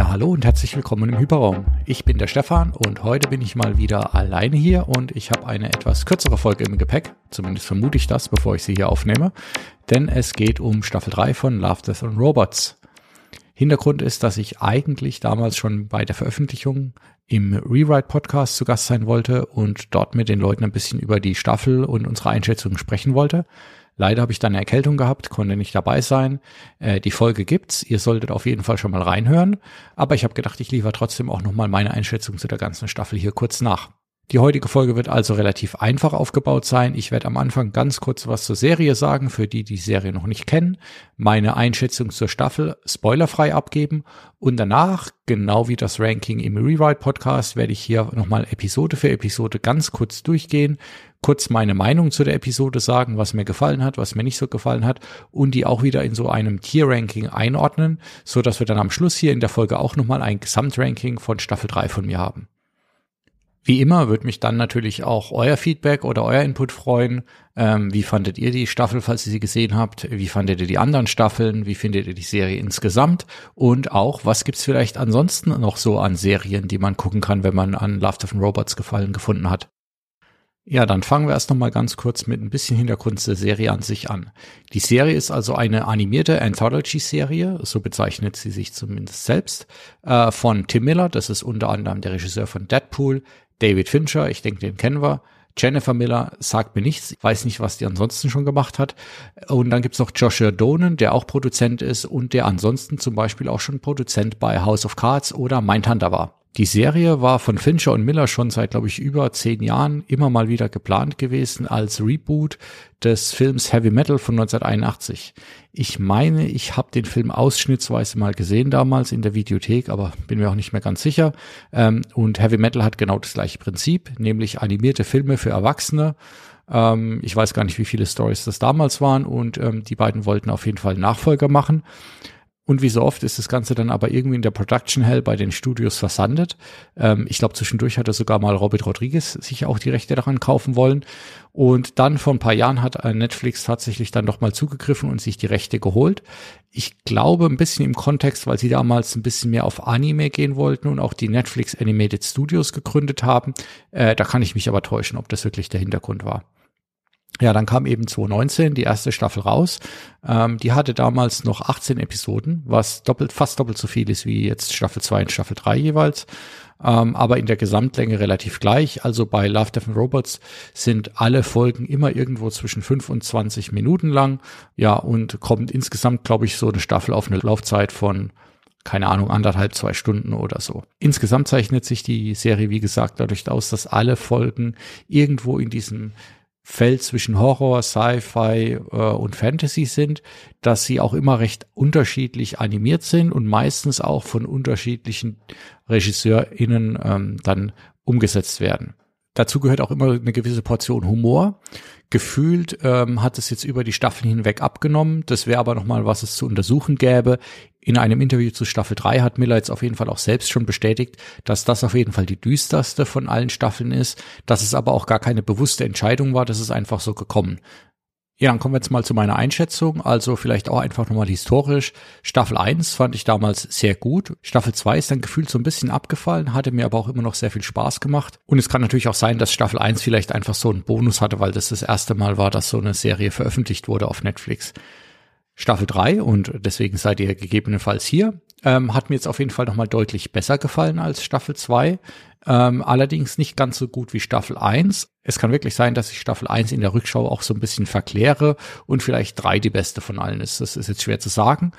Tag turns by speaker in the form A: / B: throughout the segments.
A: Ja, hallo und herzlich willkommen im Hyperraum. Ich bin der Stefan und heute bin ich mal wieder alleine hier und ich habe eine etwas kürzere Folge im Gepäck. Zumindest vermute ich das, bevor ich sie hier aufnehme. Denn es geht um Staffel 3 von Love, Death and Robots. Hintergrund ist, dass ich eigentlich damals schon bei der Veröffentlichung im Rewrite Podcast zu Gast sein wollte und dort mit den Leuten ein bisschen über die Staffel und unsere Einschätzungen sprechen wollte. Leider habe ich dann eine Erkältung gehabt, konnte nicht dabei sein. Äh, die Folge gibt's. Ihr solltet auf jeden Fall schon mal reinhören. Aber ich habe gedacht, ich liefere trotzdem auch nochmal meine Einschätzung zu der ganzen Staffel hier kurz nach. Die heutige Folge wird also relativ einfach aufgebaut sein. Ich werde am Anfang ganz kurz was zur Serie sagen, für die die Serie noch nicht kennen, meine Einschätzung zur Staffel spoilerfrei abgeben und danach, genau wie das Ranking im Rewrite Podcast, werde ich hier nochmal Episode für Episode ganz kurz durchgehen, kurz meine Meinung zu der Episode sagen, was mir gefallen hat, was mir nicht so gefallen hat und die auch wieder in so einem Tier-Ranking einordnen, so dass wir dann am Schluss hier in der Folge auch nochmal ein Gesamtranking von Staffel 3 von mir haben. Wie immer würde mich dann natürlich auch euer Feedback oder euer Input freuen. Ähm, wie fandet ihr die Staffel, falls ihr sie gesehen habt? Wie fandet ihr die anderen Staffeln? Wie findet ihr die Serie insgesamt? Und auch, was gibt's vielleicht ansonsten noch so an Serien, die man gucken kann, wenn man an Love, Death Robots gefallen gefunden hat? Ja, dann fangen wir erst noch mal ganz kurz mit ein bisschen Hintergrund der Serie an sich an. Die Serie ist also eine animierte Anthology-Serie, so bezeichnet sie sich zumindest selbst, äh, von Tim Miller, das ist unter anderem der Regisseur von Deadpool, David Fincher, ich denke, den kennen wir. Jennifer Miller sagt mir nichts, weiß nicht, was die ansonsten schon gemacht hat. Und dann gibt's noch Joshua Donen, der auch Produzent ist und der ansonsten zum Beispiel auch schon Produzent bei House of Cards oder Mindhunter war. Die Serie war von Fincher und Miller schon seit, glaube ich, über zehn Jahren immer mal wieder geplant gewesen als Reboot des Films Heavy Metal von 1981. Ich meine, ich habe den Film ausschnittsweise mal gesehen damals in der Videothek, aber bin mir auch nicht mehr ganz sicher. Ähm, und Heavy Metal hat genau das gleiche Prinzip, nämlich animierte Filme für Erwachsene. Ähm, ich weiß gar nicht, wie viele Stories das damals waren und ähm, die beiden wollten auf jeden Fall Nachfolger machen. Und wie so oft ist das Ganze dann aber irgendwie in der Production Hell bei den Studios versandet. Ähm, ich glaube, zwischendurch hat er sogar mal Robert Rodriguez sich auch die Rechte daran kaufen wollen. Und dann vor ein paar Jahren hat Netflix tatsächlich dann doch mal zugegriffen und sich die Rechte geholt. Ich glaube ein bisschen im Kontext, weil sie damals ein bisschen mehr auf Anime gehen wollten und auch die Netflix Animated Studios gegründet haben. Äh, da kann ich mich aber täuschen, ob das wirklich der Hintergrund war. Ja, dann kam eben 2019 die erste Staffel raus. Ähm, die hatte damals noch 18 Episoden, was doppelt, fast doppelt so viel ist wie jetzt Staffel 2 und Staffel 3 jeweils. Ähm, aber in der Gesamtlänge relativ gleich. Also bei Love, Death and Robots sind alle Folgen immer irgendwo zwischen 5 und 20 Minuten lang. Ja, und kommt insgesamt, glaube ich, so eine Staffel auf eine Laufzeit von keine Ahnung, anderthalb, zwei Stunden oder so. Insgesamt zeichnet sich die Serie, wie gesagt, dadurch aus, dass alle Folgen irgendwo in diesem Feld zwischen Horror, Sci-Fi äh, und Fantasy sind, dass sie auch immer recht unterschiedlich animiert sind und meistens auch von unterschiedlichen RegisseurInnen ähm, dann umgesetzt werden. Dazu gehört auch immer eine gewisse Portion Humor. Gefühlt ähm, hat es jetzt über die Staffeln hinweg abgenommen. Das wäre aber nochmal, was es zu untersuchen gäbe. In einem Interview zu Staffel 3 hat Miller jetzt auf jeden Fall auch selbst schon bestätigt, dass das auf jeden Fall die düsterste von allen Staffeln ist, dass es aber auch gar keine bewusste Entscheidung war, das ist einfach so gekommen. Ja, dann kommen wir jetzt mal zu meiner Einschätzung. Also vielleicht auch einfach nochmal historisch. Staffel 1 fand ich damals sehr gut. Staffel 2 ist dann gefühlt so ein bisschen abgefallen, hatte mir aber auch immer noch sehr viel Spaß gemacht. Und es kann natürlich auch sein, dass Staffel 1 vielleicht einfach so einen Bonus hatte, weil das das erste Mal war, dass so eine Serie veröffentlicht wurde auf Netflix. Staffel 3 und deswegen seid ihr gegebenenfalls hier. Ähm, hat mir jetzt auf jeden Fall nochmal deutlich besser gefallen als Staffel 2. Ähm, allerdings nicht ganz so gut wie Staffel 1. Es kann wirklich sein, dass ich Staffel 1 in der Rückschau auch so ein bisschen verkläre und vielleicht 3 die beste von allen ist. Das ist jetzt schwer zu sagen.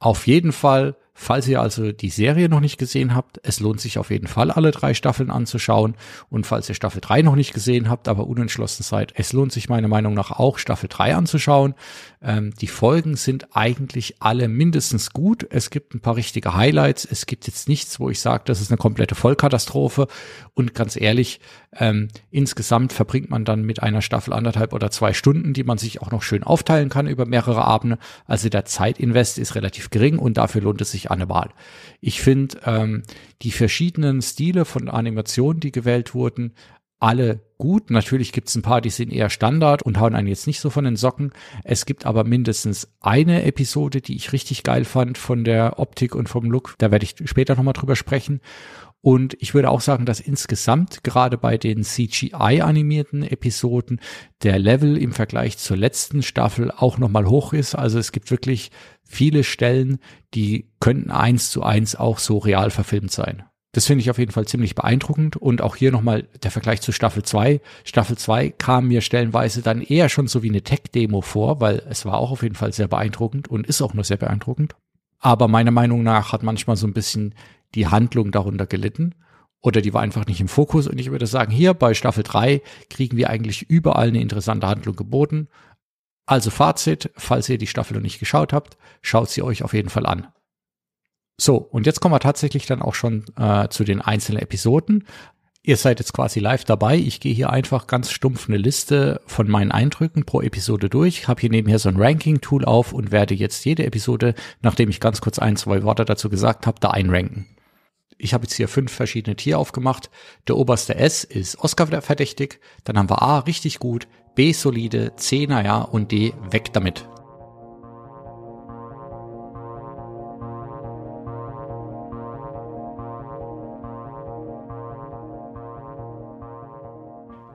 A: Auf jeden Fall Falls ihr also die Serie noch nicht gesehen habt, es lohnt sich auf jeden Fall, alle drei Staffeln anzuschauen. Und falls ihr Staffel 3 noch nicht gesehen habt, aber unentschlossen seid, es lohnt sich meiner Meinung nach auch, Staffel 3 anzuschauen. Ähm, die Folgen sind eigentlich alle mindestens gut. Es gibt ein paar richtige Highlights. Es gibt jetzt nichts, wo ich sage, das ist eine komplette Vollkatastrophe. Und ganz ehrlich, ähm, insgesamt verbringt man dann mit einer Staffel anderthalb oder zwei Stunden, die man sich auch noch schön aufteilen kann über mehrere Abende. Also der Zeitinvest ist relativ gering und dafür lohnt es sich eine Wahl. Ich finde ähm, die verschiedenen Stile von Animationen, die gewählt wurden, alle gut. Natürlich gibt es ein paar, die sind eher Standard und hauen einen jetzt nicht so von den Socken. Es gibt aber mindestens eine Episode, die ich richtig geil fand von der Optik und vom Look. Da werde ich später nochmal drüber sprechen. Und ich würde auch sagen, dass insgesamt gerade bei den CGI-animierten Episoden der Level im Vergleich zur letzten Staffel auch nochmal hoch ist. Also es gibt wirklich viele Stellen, die könnten eins zu eins auch so real verfilmt sein. Das finde ich auf jeden Fall ziemlich beeindruckend. Und auch hier nochmal der Vergleich zu Staffel 2. Staffel 2 kam mir stellenweise dann eher schon so wie eine Tech-Demo vor, weil es war auch auf jeden Fall sehr beeindruckend und ist auch nur sehr beeindruckend. Aber meiner Meinung nach hat manchmal so ein bisschen die Handlung darunter gelitten oder die war einfach nicht im Fokus. Und ich würde sagen, hier bei Staffel 3 kriegen wir eigentlich überall eine interessante Handlung geboten. Also Fazit, falls ihr die Staffel noch nicht geschaut habt, schaut sie euch auf jeden Fall an. So, und jetzt kommen wir tatsächlich dann auch schon äh, zu den einzelnen Episoden. Ihr seid jetzt quasi live dabei. Ich gehe hier einfach ganz stumpf eine Liste von meinen Eindrücken pro Episode durch. Ich habe hier nebenher so ein Ranking-Tool auf und werde jetzt jede Episode, nachdem ich ganz kurz ein, zwei Worte dazu gesagt habe, da einranken. Ich habe jetzt hier fünf verschiedene Tier aufgemacht. Der oberste S ist Oscar verdächtig. Dann haben wir A richtig gut, B solide, C naja und D weg damit.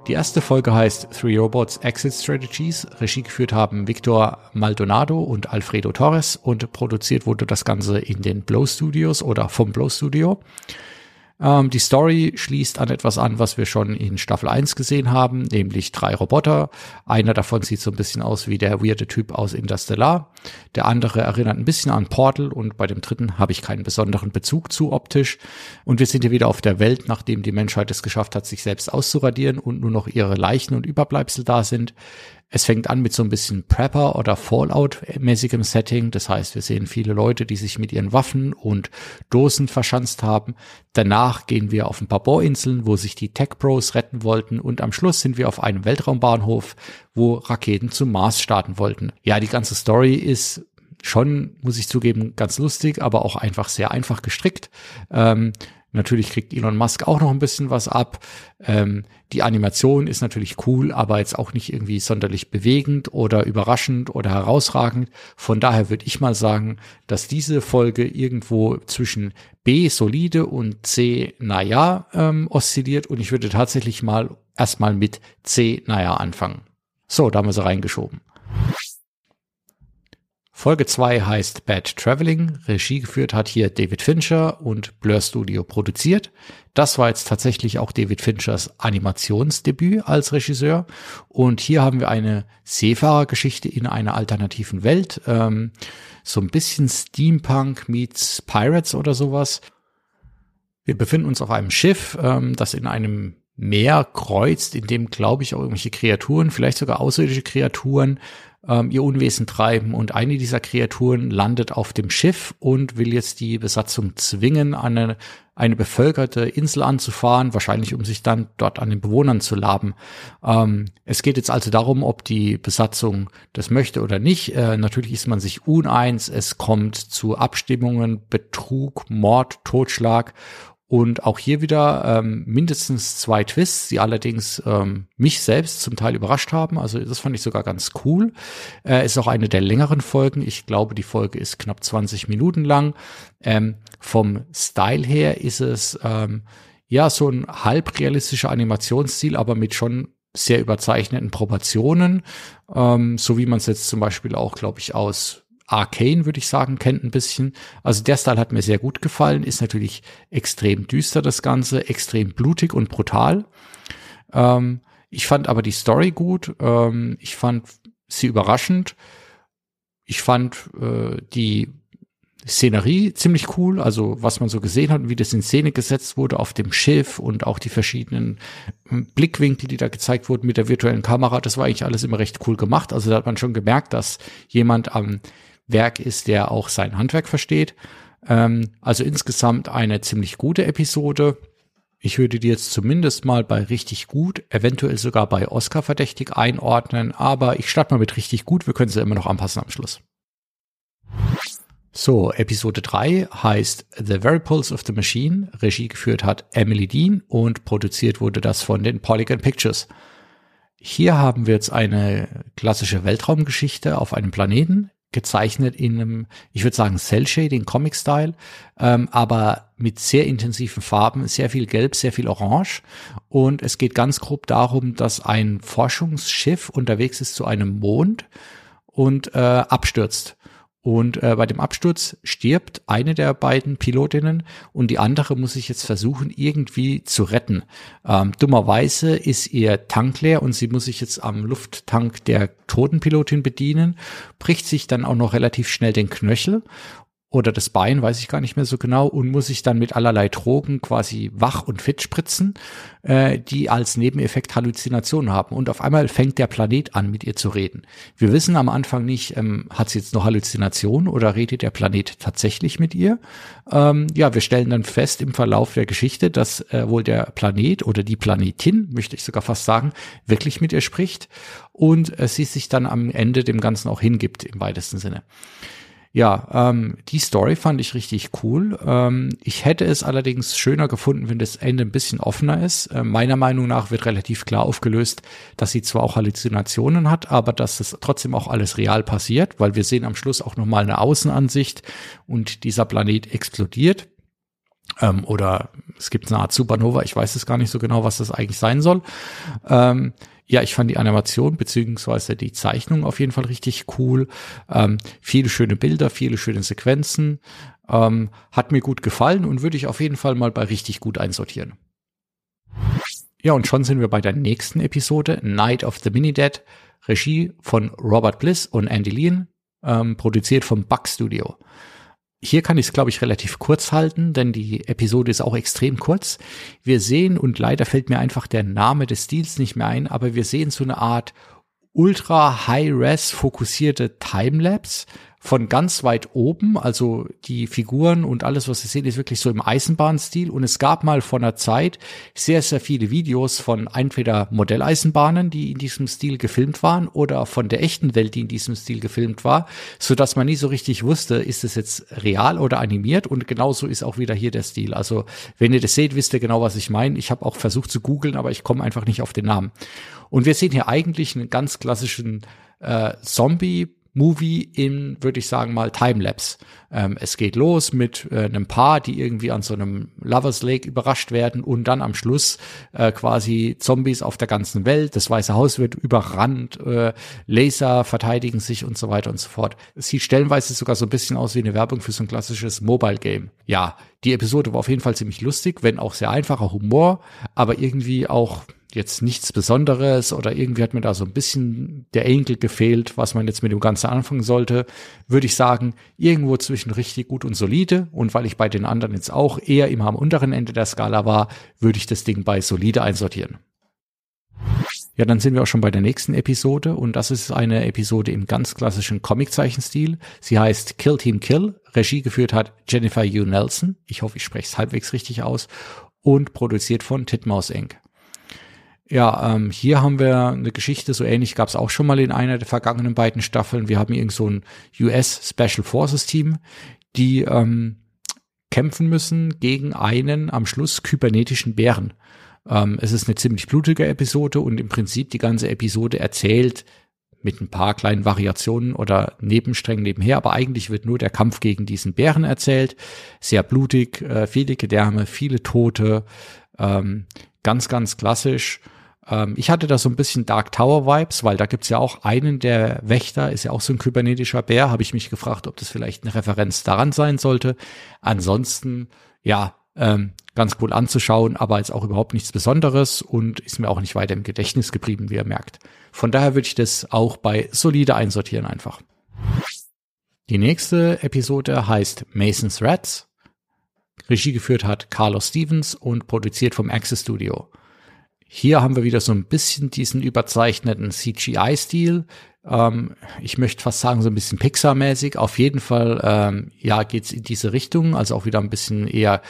A: Die erste Folge heißt Three Robots Exit Strategies. Regie geführt haben Victor Maldonado und Alfredo Torres und produziert wurde das Ganze in den Blow Studios oder vom Blow Studio. Ähm, die Story schließt an etwas an, was wir schon in Staffel 1 gesehen haben, nämlich drei Roboter. Einer davon sieht so ein bisschen aus wie der weirde Typ aus Interstellar. Der andere erinnert ein bisschen an Portal und bei dem dritten habe ich keinen besonderen Bezug zu optisch. Und wir sind hier wieder auf der Welt, nachdem die Menschheit es geschafft hat, sich selbst auszuradieren und nur noch ihre Leichen und Überbleibsel da sind. Es fängt an mit so ein bisschen Prepper oder Fallout-mäßigem Setting. Das heißt, wir sehen viele Leute, die sich mit ihren Waffen und Dosen verschanzt haben. Danach gehen wir auf ein paar Bohrinseln, wo sich die Tech Bros retten wollten. Und am Schluss sind wir auf einem Weltraumbahnhof, wo Raketen zum Mars starten wollten. Ja, die ganze Story ist schon, muss ich zugeben, ganz lustig, aber auch einfach sehr einfach gestrickt. Ähm, Natürlich kriegt Elon Musk auch noch ein bisschen was ab. Ähm, die Animation ist natürlich cool, aber jetzt auch nicht irgendwie sonderlich bewegend oder überraschend oder herausragend. Von daher würde ich mal sagen, dass diese Folge irgendwo zwischen B solide und C naja ähm, oszilliert und ich würde tatsächlich mal erstmal mit C naja anfangen. So, da haben wir sie reingeschoben. Folge 2 heißt Bad Traveling. Regie geführt hat hier David Fincher und Blur Studio produziert. Das war jetzt tatsächlich auch David Finchers Animationsdebüt als Regisseur. Und hier haben wir eine Seefahrergeschichte in einer alternativen Welt. Ähm, so ein bisschen Steampunk meets Pirates oder sowas. Wir befinden uns auf einem Schiff, ähm, das in einem Meer kreuzt, in dem, glaube ich, auch irgendwelche Kreaturen, vielleicht sogar außerirdische Kreaturen, ähm, ihr Unwesen treiben und eine dieser Kreaturen landet auf dem Schiff und will jetzt die Besatzung zwingen, eine, eine bevölkerte Insel anzufahren, wahrscheinlich um sich dann dort an den Bewohnern zu laben. Ähm, es geht jetzt also darum, ob die Besatzung das möchte oder nicht. Äh, natürlich ist man sich uneins, es kommt zu Abstimmungen, Betrug, Mord, Totschlag und auch hier wieder ähm, mindestens zwei Twists, die allerdings ähm, mich selbst zum Teil überrascht haben. Also das fand ich sogar ganz cool. Äh, ist auch eine der längeren Folgen. Ich glaube, die Folge ist knapp 20 Minuten lang. Ähm, vom Style her ist es ähm, ja so ein halbrealistischer Animationsstil, aber mit schon sehr überzeichneten Proportionen, ähm, so wie man es jetzt zum Beispiel auch, glaube ich, aus Arcane, würde ich sagen, kennt ein bisschen. Also der Style hat mir sehr gut gefallen, ist natürlich extrem düster das Ganze, extrem blutig und brutal. Ähm, ich fand aber die Story gut, ähm, ich fand sie überraschend. Ich fand äh, die Szenerie ziemlich cool, also was man so gesehen hat und wie das in Szene gesetzt wurde auf dem Schiff und auch die verschiedenen hm, Blickwinkel, die da gezeigt wurden mit der virtuellen Kamera, das war eigentlich alles immer recht cool gemacht. Also da hat man schon gemerkt, dass jemand am Werk ist, der auch sein Handwerk versteht. Ähm, also insgesamt eine ziemlich gute Episode. Ich würde die jetzt zumindest mal bei richtig gut, eventuell sogar bei Oscar verdächtig einordnen, aber ich starte mal mit richtig gut. Wir können sie immer noch anpassen am Schluss. So, Episode 3 heißt The Very Pulse of the Machine. Regie geführt hat Emily Dean und produziert wurde das von den Polygon Pictures. Hier haben wir jetzt eine klassische Weltraumgeschichte auf einem Planeten, gezeichnet in einem, ich würde sagen, Cell-Shading-Comic-Style, ähm, aber mit sehr intensiven Farben, sehr viel Gelb, sehr viel Orange. Und es geht ganz grob darum, dass ein Forschungsschiff unterwegs ist zu einem Mond und äh, abstürzt. Und äh, bei dem Absturz stirbt eine der beiden Pilotinnen und die andere muss sich jetzt versuchen, irgendwie zu retten. Ähm, dummerweise ist ihr Tank leer und sie muss sich jetzt am Lufttank der toten Pilotin bedienen, bricht sich dann auch noch relativ schnell den Knöchel oder das Bein, weiß ich gar nicht mehr so genau, und muss sich dann mit allerlei Drogen quasi wach und fit spritzen, äh, die als Nebeneffekt Halluzinationen haben. Und auf einmal fängt der Planet an, mit ihr zu reden. Wir wissen am Anfang nicht, ähm, hat sie jetzt noch Halluzinationen oder redet der Planet tatsächlich mit ihr? Ähm, ja, wir stellen dann fest im Verlauf der Geschichte, dass äh, wohl der Planet oder die Planetin, möchte ich sogar fast sagen, wirklich mit ihr spricht und äh, sie sich dann am Ende dem Ganzen auch hingibt im weitesten Sinne. Ja, ähm, die Story fand ich richtig cool. Ähm, ich hätte es allerdings schöner gefunden, wenn das Ende ein bisschen offener ist. Äh, meiner Meinung nach wird relativ klar aufgelöst, dass sie zwar auch Halluzinationen hat, aber dass es trotzdem auch alles real passiert, weil wir sehen am Schluss auch nochmal eine Außenansicht und dieser Planet explodiert. Ähm, oder es gibt eine Art Supernova, ich weiß es gar nicht so genau, was das eigentlich sein soll. Ähm, ja, ich fand die Animation beziehungsweise die Zeichnung auf jeden Fall richtig cool. Ähm, viele schöne Bilder, viele schöne Sequenzen. Ähm, hat mir gut gefallen und würde ich auf jeden Fall mal bei richtig gut einsortieren. Ja, und schon sind wir bei der nächsten Episode, Night of the Mini-Dead. Regie von Robert Bliss und Andy Lean, ähm, produziert vom Bug Studio. Hier kann ich es, glaube ich, relativ kurz halten, denn die Episode ist auch extrem kurz. Wir sehen, und leider fällt mir einfach der Name des Stils nicht mehr ein, aber wir sehen so eine Art ultra high-res fokussierte Timelapse von ganz weit oben, also die Figuren und alles, was Sie sehen, ist wirklich so im Eisenbahnstil. Und es gab mal vor einer Zeit sehr, sehr viele Videos von entweder Modelleisenbahnen, die in diesem Stil gefilmt waren, oder von der echten Welt, die in diesem Stil gefilmt war, so dass man nie so richtig wusste, ist es jetzt real oder animiert. Und genauso ist auch wieder hier der Stil. Also wenn ihr das seht, wisst ihr genau, was ich meine. Ich habe auch versucht zu googeln, aber ich komme einfach nicht auf den Namen. Und wir sehen hier eigentlich einen ganz klassischen äh, Zombie Movie in, würde ich sagen mal, Timelapse. Ähm, es geht los mit äh, einem Paar, die irgendwie an so einem Lovers Lake überrascht werden und dann am Schluss äh, quasi Zombies auf der ganzen Welt. Das Weiße Haus wird überrannt, äh, Laser verteidigen sich und so weiter und so fort. Es sieht stellenweise sogar so ein bisschen aus wie eine Werbung für so ein klassisches Mobile Game. Ja, die Episode war auf jeden Fall ziemlich lustig, wenn auch sehr einfacher Humor, aber irgendwie auch jetzt nichts Besonderes oder irgendwie hat mir da so ein bisschen der Enkel gefehlt, was man jetzt mit dem Ganzen anfangen sollte, würde ich sagen, irgendwo zwischen richtig gut und solide. Und weil ich bei den anderen jetzt auch eher immer am unteren Ende der Skala war, würde ich das Ding bei solide einsortieren. Ja, dann sind wir auch schon bei der nächsten Episode und das ist eine Episode im ganz klassischen Comiczeichenstil. Sie heißt Kill Team Kill. Regie geführt hat Jennifer Hugh Nelson. Ich hoffe, ich spreche es halbwegs richtig aus. Und produziert von Titmouse Inc. Ja, ähm, hier haben wir eine Geschichte, so ähnlich gab es auch schon mal in einer der vergangenen beiden Staffeln. Wir haben irgend so ein US Special Forces Team, die ähm, kämpfen müssen gegen einen am Schluss kybernetischen Bären. Ähm, es ist eine ziemlich blutige Episode und im Prinzip die ganze Episode erzählt mit ein paar kleinen Variationen oder Nebensträngen nebenher, aber eigentlich wird nur der Kampf gegen diesen Bären erzählt. Sehr blutig, äh, viele Gedärme, viele Tote, ähm, ganz, ganz klassisch. Ähm, ich hatte da so ein bisschen Dark Tower Vibes, weil da gibt's ja auch einen der Wächter, ist ja auch so ein kybernetischer Bär, habe ich mich gefragt, ob das vielleicht eine Referenz daran sein sollte. Ansonsten, ja, ähm, ganz cool anzuschauen, aber jetzt auch überhaupt nichts Besonderes und ist mir auch nicht weiter im Gedächtnis geblieben, wie ihr merkt. Von daher würde ich das auch bei solide einsortieren einfach. Die nächste Episode heißt Mason's Rats. Regie geführt hat Carlos Stevens und produziert vom Access Studio. Hier haben wir wieder so ein bisschen diesen überzeichneten CGI-Stil. Ähm, ich möchte fast sagen, so ein bisschen Pixar-mäßig. Auf jeden Fall, ähm, ja, geht's in diese Richtung. Also auch wieder ein bisschen eher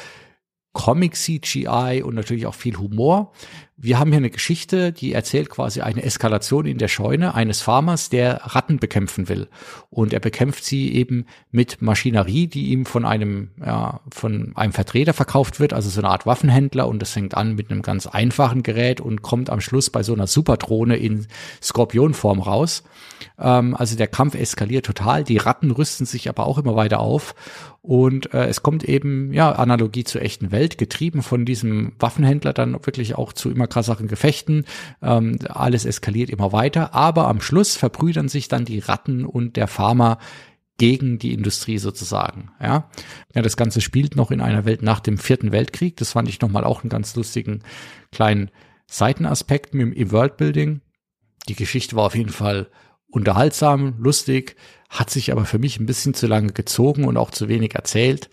A: Comic-CGI und natürlich auch viel Humor. Wir haben hier eine Geschichte, die erzählt quasi eine Eskalation in der Scheune eines Farmers, der Ratten bekämpfen will. Und er bekämpft sie eben mit Maschinerie, die ihm von einem, ja, von einem Vertreter verkauft wird, also so eine Art Waffenhändler. Und das fängt an mit einem ganz einfachen Gerät und kommt am Schluss bei so einer Superdrohne in Skorpionform raus. Ähm, also der Kampf eskaliert total. Die Ratten rüsten sich aber auch immer weiter auf. Und äh, es kommt eben, ja, Analogie zur echten Welt, getrieben von diesem Waffenhändler dann wirklich auch zu immer krasseren Gefechten. Ähm, alles eskaliert immer weiter, aber am Schluss verbrüdern sich dann die Ratten und der Farmer gegen die Industrie sozusagen. Ja, ja das Ganze spielt noch in einer Welt nach dem Vierten Weltkrieg. Das fand ich nochmal auch einen ganz lustigen kleinen Seitenaspekt im, im Worldbuilding. Die Geschichte war auf jeden Fall unterhaltsam, lustig, hat sich aber für mich ein bisschen zu lange gezogen und auch zu wenig erzählt.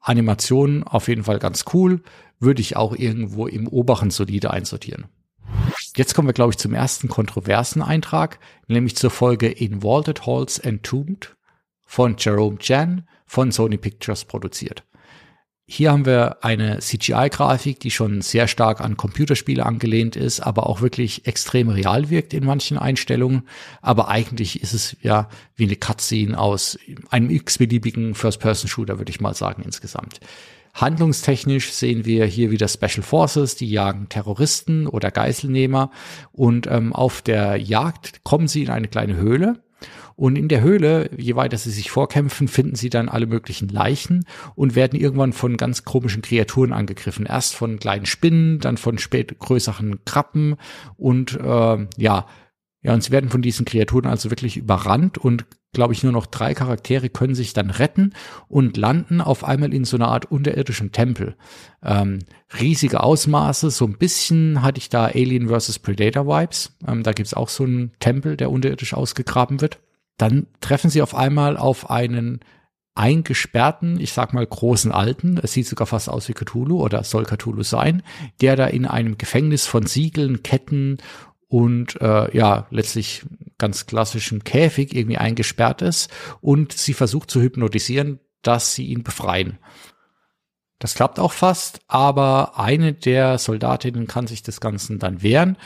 A: Animationen auf jeden Fall ganz cool, würde ich auch irgendwo im oberen solide einsortieren. Jetzt kommen wir, glaube ich, zum ersten kontroversen Eintrag, nämlich zur Folge In Vaulted Halls Entombed von Jerome Jan von Sony Pictures produziert. Hier haben wir eine CGI-Grafik, die schon sehr stark an Computerspiele angelehnt ist, aber auch wirklich extrem real wirkt in manchen Einstellungen. Aber eigentlich ist es ja wie eine Cutscene aus einem x-beliebigen First-Person-Shooter, würde ich mal sagen, insgesamt. Handlungstechnisch sehen wir hier wieder Special Forces, die jagen Terroristen oder Geiselnehmer und ähm, auf der Jagd kommen sie in eine kleine Höhle und in der Höhle, je weiter sie sich vorkämpfen, finden sie dann alle möglichen Leichen und werden irgendwann von ganz komischen Kreaturen angegriffen. Erst von kleinen Spinnen, dann von spät größeren Krabben und äh, ja, ja, und sie werden von diesen Kreaturen also wirklich überrannt und glaube ich nur noch drei Charaktere können sich dann retten und landen auf einmal in so einer Art unterirdischen Tempel. Ähm, riesige Ausmaße, so ein bisschen hatte ich da Alien vs. Predator Vibes. Ähm, da gibt's auch so einen Tempel, der unterirdisch ausgegraben wird. Dann treffen sie auf einmal auf einen eingesperrten, ich sag mal großen Alten, es sieht sogar fast aus wie Cthulhu oder soll Cthulhu sein, der da in einem Gefängnis von Siegeln, Ketten und äh, ja, letztlich ganz klassischen Käfig irgendwie eingesperrt ist und sie versucht zu hypnotisieren, dass sie ihn befreien. Das klappt auch fast, aber eine der Soldatinnen kann sich des Ganzen dann wehren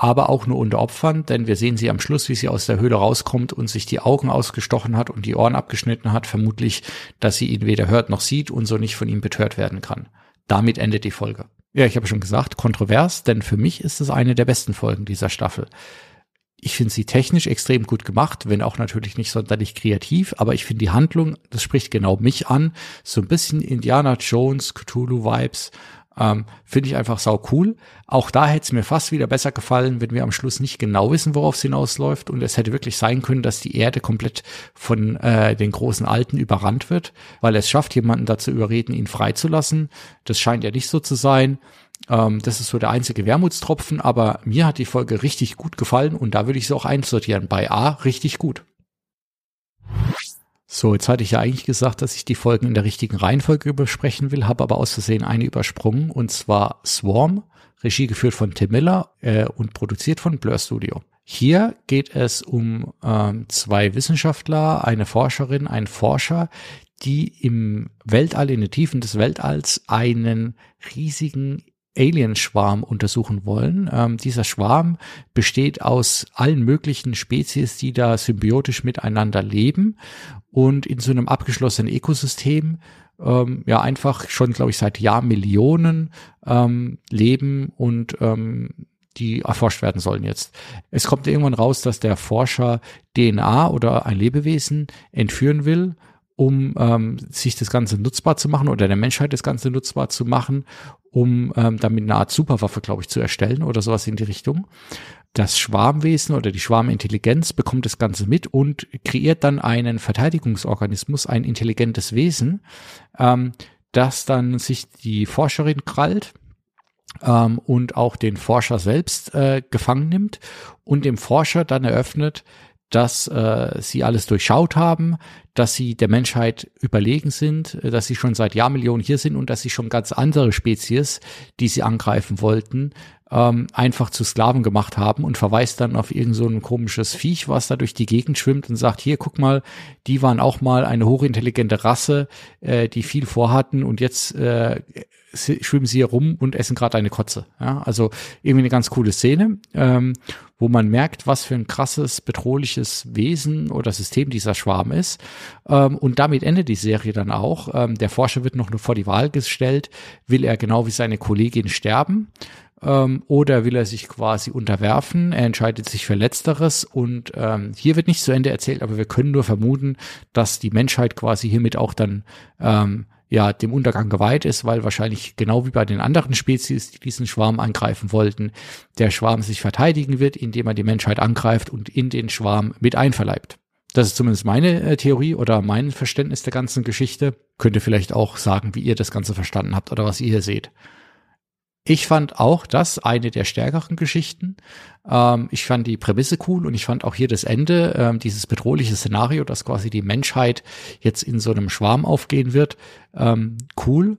A: aber auch nur unter Opfern, denn wir sehen sie am Schluss, wie sie aus der Höhle rauskommt und sich die Augen ausgestochen hat und die Ohren abgeschnitten hat, vermutlich, dass sie ihn weder hört noch sieht und so nicht von ihm betört werden kann. Damit endet die Folge. Ja, ich habe schon gesagt, kontrovers, denn für mich ist es eine der besten Folgen dieser Staffel. Ich finde sie technisch extrem gut gemacht, wenn auch natürlich nicht sonderlich kreativ, aber ich finde die Handlung, das spricht genau mich an, so ein bisschen Indiana Jones, Cthulhu Vibes ähm, Finde ich einfach sau cool. Auch da hätte es mir fast wieder besser gefallen, wenn wir am Schluss nicht genau wissen, worauf es hinausläuft. Und es hätte wirklich sein können, dass die Erde komplett von äh, den großen Alten überrannt wird, weil es schafft, jemanden dazu überreden, ihn freizulassen. Das scheint ja nicht so zu sein. Ähm, das ist so der einzige Wermutstropfen, aber mir hat die Folge richtig gut gefallen und da würde ich sie auch einsortieren. Bei A richtig gut. So, jetzt hatte ich ja eigentlich gesagt, dass ich die Folgen in der richtigen Reihenfolge besprechen will, habe aber aus Versehen eine übersprungen und zwar Swarm, Regie geführt von Tim Miller äh, und produziert von Blur Studio. Hier geht es um ähm, zwei Wissenschaftler, eine Forscherin, ein Forscher, die im Weltall, in den Tiefen des Weltalls einen riesigen Alienschwarm untersuchen wollen. Ähm, dieser Schwarm besteht aus allen möglichen Spezies, die da symbiotisch miteinander leben und in so einem abgeschlossenen Ökosystem ähm, ja einfach schon, glaube ich, seit Jahrmillionen ähm, leben und ähm, die erforscht werden sollen jetzt. Es kommt irgendwann raus, dass der Forscher DNA oder ein Lebewesen entführen will um ähm, sich das Ganze nutzbar zu machen oder der Menschheit das Ganze nutzbar zu machen, um ähm, damit eine Art Superwaffe, glaube ich, zu erstellen oder sowas in die Richtung. Das Schwarmwesen oder die Schwarmintelligenz bekommt das Ganze mit und kreiert dann einen Verteidigungsorganismus, ein intelligentes Wesen, ähm, das dann sich die Forscherin krallt ähm, und auch den Forscher selbst äh, gefangen nimmt und dem Forscher dann eröffnet, dass äh, sie alles durchschaut haben, dass sie der Menschheit überlegen sind, äh, dass sie schon seit Jahrmillionen hier sind und dass sie schon ganz andere Spezies, die sie angreifen wollten, ähm, einfach zu Sklaven gemacht haben und verweist dann auf irgend so ein komisches Viech, was da durch die Gegend schwimmt und sagt, hier, guck mal, die waren auch mal eine hochintelligente Rasse, äh, die viel vorhatten und jetzt äh, schwimmen sie hier rum und essen gerade eine Kotze. Ja, also irgendwie eine ganz coole Szene, ähm, wo man merkt, was für ein krasses, bedrohliches Wesen oder System dieser Schwarm ist. Ähm, und damit endet die Serie dann auch. Ähm, der Forscher wird noch nur vor die Wahl gestellt, will er genau wie seine Kollegin sterben ähm, oder will er sich quasi unterwerfen? Er entscheidet sich für Letzteres und ähm, hier wird nicht zu Ende erzählt, aber wir können nur vermuten, dass die Menschheit quasi hiermit auch dann ähm, ja dem Untergang geweiht ist, weil wahrscheinlich genau wie bei den anderen Spezies, die diesen Schwarm angreifen wollten, der Schwarm sich verteidigen wird, indem er die Menschheit angreift und in den Schwarm mit einverleibt. Das ist zumindest meine äh, Theorie oder mein Verständnis der ganzen Geschichte. Könnt ihr vielleicht auch sagen, wie ihr das Ganze verstanden habt oder was ihr hier seht. Ich fand auch das eine der stärkeren Geschichten. Ähm, ich fand die Prämisse cool und ich fand auch hier das Ende, ähm, dieses bedrohliche Szenario, dass quasi die Menschheit jetzt in so einem Schwarm aufgehen wird, ähm, cool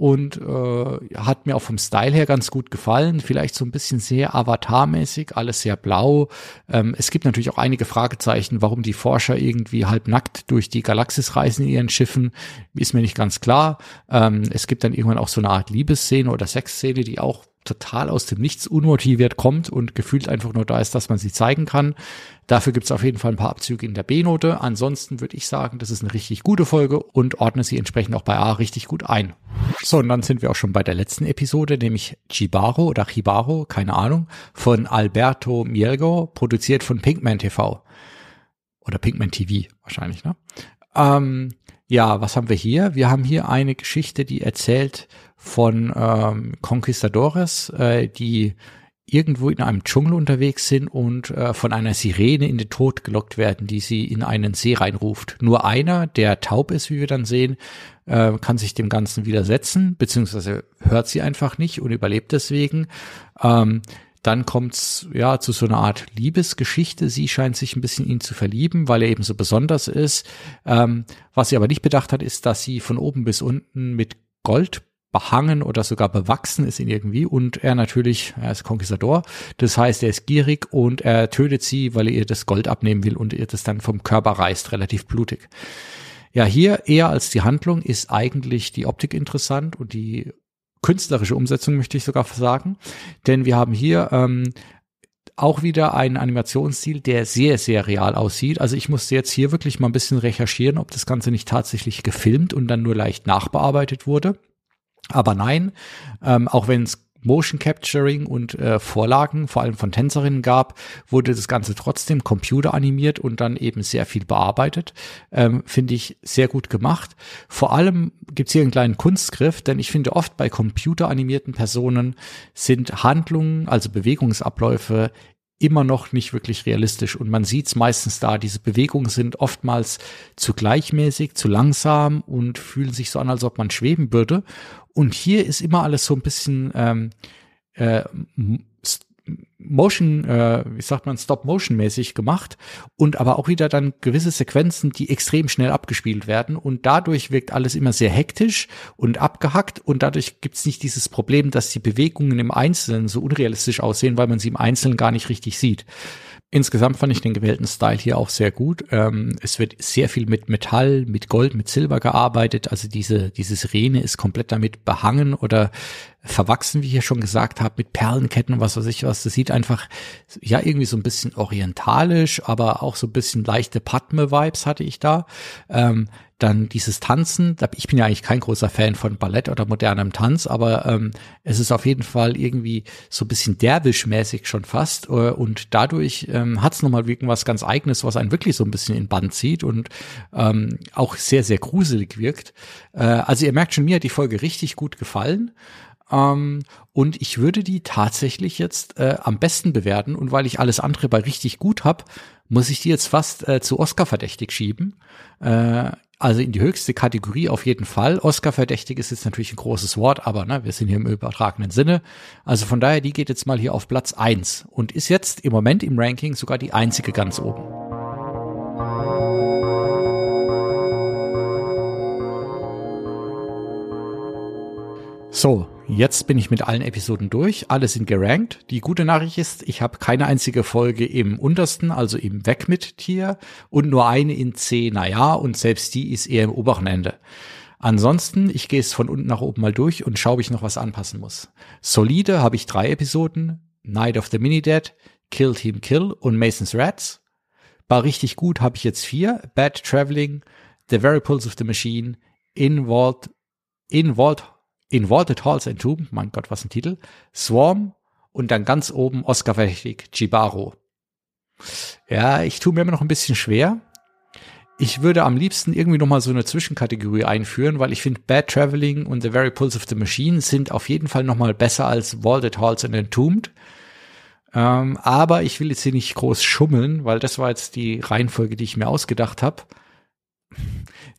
A: und äh, hat mir auch vom Style her ganz gut gefallen. Vielleicht so ein bisschen sehr Avatar-mäßig, alles sehr blau. Ähm, es gibt natürlich auch einige Fragezeichen, warum die Forscher irgendwie halbnackt durch die Galaxis reisen in ihren Schiffen, ist mir nicht ganz klar. Ähm, es gibt dann irgendwann auch so eine Art Liebesszene oder Sexszene, die auch total aus dem Nichts unmotiviert kommt und gefühlt einfach nur da ist, dass man sie zeigen kann. Dafür gibt es auf jeden Fall ein paar Abzüge in der B-Note. Ansonsten würde ich sagen, das ist eine richtig gute Folge und ordne sie entsprechend auch bei A richtig gut ein. So, und dann sind wir auch schon bei der letzten Episode, nämlich Chibaro oder Chibaro, keine Ahnung, von Alberto Mielgo, produziert von Pinkman TV. Oder Pinkman TV wahrscheinlich, ne? Ähm, ja, was haben wir hier? Wir haben hier eine Geschichte, die erzählt von ähm, Conquistadores, äh, die irgendwo in einem Dschungel unterwegs sind und äh, von einer Sirene in den Tod gelockt werden, die sie in einen See reinruft. Nur einer, der taub ist, wie wir dann sehen, äh, kann sich dem Ganzen widersetzen, beziehungsweise hört sie einfach nicht und überlebt deswegen. Ähm, dann kommt's ja zu so einer Art Liebesgeschichte. Sie scheint sich ein bisschen ihn zu verlieben, weil er eben so besonders ist. Ähm, was sie aber nicht bedacht hat, ist, dass sie von oben bis unten mit Gold behangen oder sogar bewachsen ist ihn irgendwie und er natürlich, er ist Konquistador, das heißt, er ist gierig und er tötet sie, weil er ihr das Gold abnehmen will und ihr das dann vom Körper reißt, relativ blutig. Ja, hier eher als die Handlung ist eigentlich die Optik interessant und die künstlerische Umsetzung möchte ich sogar sagen, denn wir haben hier ähm, auch wieder einen Animationsstil, der sehr, sehr real aussieht. Also ich musste jetzt hier wirklich mal ein bisschen recherchieren, ob das Ganze nicht tatsächlich gefilmt und dann nur leicht nachbearbeitet wurde. Aber nein, ähm, auch wenn es Motion Capturing und äh, Vorlagen, vor allem von Tänzerinnen gab, wurde das Ganze trotzdem computeranimiert und dann eben sehr viel bearbeitet. Ähm, finde ich sehr gut gemacht. Vor allem gibt's hier einen kleinen Kunstgriff, denn ich finde oft bei computeranimierten Personen sind Handlungen, also Bewegungsabläufe immer noch nicht wirklich realistisch. Und man sieht es meistens da, diese Bewegungen sind oftmals zu gleichmäßig, zu langsam und fühlen sich so an, als ob man schweben würde. Und hier ist immer alles so ein bisschen ähm, äh, Motion, äh, wie sagt man, Stop-Motion-mäßig gemacht und aber auch wieder dann gewisse Sequenzen, die extrem schnell abgespielt werden und dadurch wirkt alles immer sehr hektisch und abgehackt und dadurch gibt's nicht dieses Problem, dass die Bewegungen im Einzelnen so unrealistisch aussehen, weil man sie im Einzelnen gar nicht richtig sieht. Insgesamt fand ich den gewählten Style hier auch sehr gut. Ähm, es wird sehr viel mit Metall, mit Gold, mit Silber gearbeitet. Also diese, diese Sirene ist komplett damit behangen oder verwachsen, wie ich ja schon gesagt habe, mit Perlenketten, was weiß ich was. Das sieht einfach, ja, irgendwie so ein bisschen orientalisch, aber auch so ein bisschen leichte Padme-Vibes hatte ich da. Ähm, dann dieses Tanzen, ich bin ja eigentlich kein großer Fan von Ballett oder modernem Tanz, aber ähm, es ist auf jeden Fall irgendwie so ein bisschen derwischmäßig schon fast äh, und dadurch ähm, hat es nochmal irgendwas ganz Eigenes, was einen wirklich so ein bisschen in Band zieht und ähm, auch sehr, sehr gruselig wirkt. Äh, also ihr merkt schon, mir hat die Folge richtig gut gefallen. Ähm, und ich würde die tatsächlich jetzt äh, am besten bewerten. Und weil ich alles andere bei richtig gut hab, muss ich die jetzt fast äh, zu Oscar verdächtig schieben. Äh, also in die höchste Kategorie auf jeden Fall. Oscar-verdächtig ist jetzt natürlich ein großes Wort, aber ne, wir sind hier im übertragenen Sinne. Also von daher, die geht jetzt mal hier auf Platz eins und ist jetzt im Moment im Ranking sogar die einzige ganz oben. So, Jetzt bin ich mit allen Episoden durch. Alle sind gerankt. Die gute Nachricht ist, ich habe keine einzige Folge im untersten, also im Weg mit Tier und nur eine in C, naja, und selbst die ist eher im oberen Ende. Ansonsten, ich gehe es von unten nach oben mal durch und schaue, ob ich noch was anpassen muss. Solide habe ich drei Episoden. Night of the Mini-Dead, Kill Team Kill und Mason's Rats. War richtig gut habe ich jetzt vier. Bad Traveling, The Very Pulse of the Machine, In Vault, In Vault, In Vaulted Halls and Tomb, mein Gott, was ein Titel, Swarm und dann ganz oben Oscar verdächtig, Jibaro. Ja, ich tue mir immer noch ein bisschen schwer. Ich würde am liebsten irgendwie noch mal so eine Zwischenkategorie einführen, weil ich finde Bad Traveling und The Very Pulse of the Machine sind auf jeden Fall noch mal besser als Vaulted Halls and Entombed. Ähm, aber ich will jetzt hier nicht groß schummeln, weil das war jetzt die Reihenfolge, die ich mir ausgedacht habe.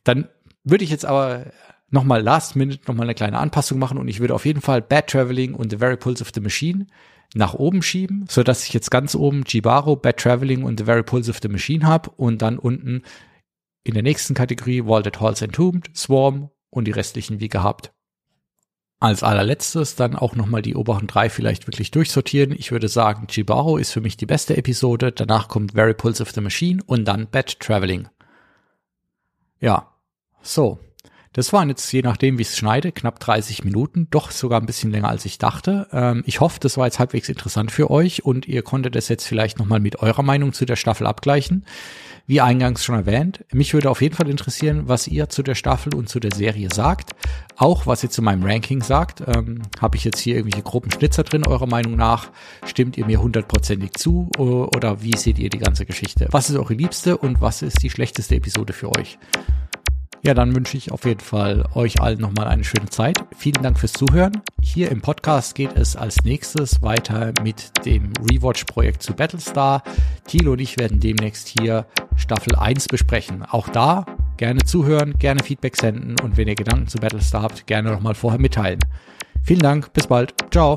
A: Dann würde ich jetzt aber nochmal last minute nochmal eine kleine Anpassung machen und ich würde auf jeden Fall Bad Traveling und The Very Pulse of the Machine nach oben schieben, so dass ich jetzt ganz oben Jibaro, Bad Traveling und The Very Pulse of the Machine habe und dann unten in der nächsten Kategorie Vaulted Halls Entombed, Swarm und die restlichen wie gehabt. Als allerletztes dann auch nochmal die oberen drei vielleicht wirklich durchsortieren. Ich würde sagen, Jibaro ist für mich die beste Episode, danach kommt Very Pulse of the Machine und dann Bad Traveling. Ja, so. Das waren jetzt, je nachdem, wie ich es schneide, knapp 30 Minuten, doch sogar ein bisschen länger, als ich dachte. Ähm, ich hoffe, das war jetzt halbwegs interessant für euch und ihr konntet es jetzt vielleicht nochmal mit eurer Meinung zu der Staffel abgleichen. Wie eingangs schon erwähnt, mich würde auf jeden Fall interessieren, was ihr zu der Staffel und zu der Serie sagt. Auch was ihr zu meinem Ranking sagt. Ähm, Habe ich jetzt hier irgendwelche groben Schnitzer drin, eurer Meinung nach? Stimmt ihr mir hundertprozentig zu oder wie seht ihr die ganze Geschichte? Was ist eure liebste und was ist die schlechteste Episode für euch? Ja, dann wünsche ich auf jeden Fall euch allen nochmal eine schöne Zeit. Vielen Dank fürs Zuhören. Hier im Podcast geht es als nächstes weiter mit dem Rewatch-Projekt zu Battlestar. Thilo und ich werden demnächst hier Staffel 1 besprechen. Auch da gerne zuhören, gerne Feedback senden und wenn ihr Gedanken zu Battlestar habt, gerne nochmal vorher mitteilen. Vielen Dank, bis bald. Ciao.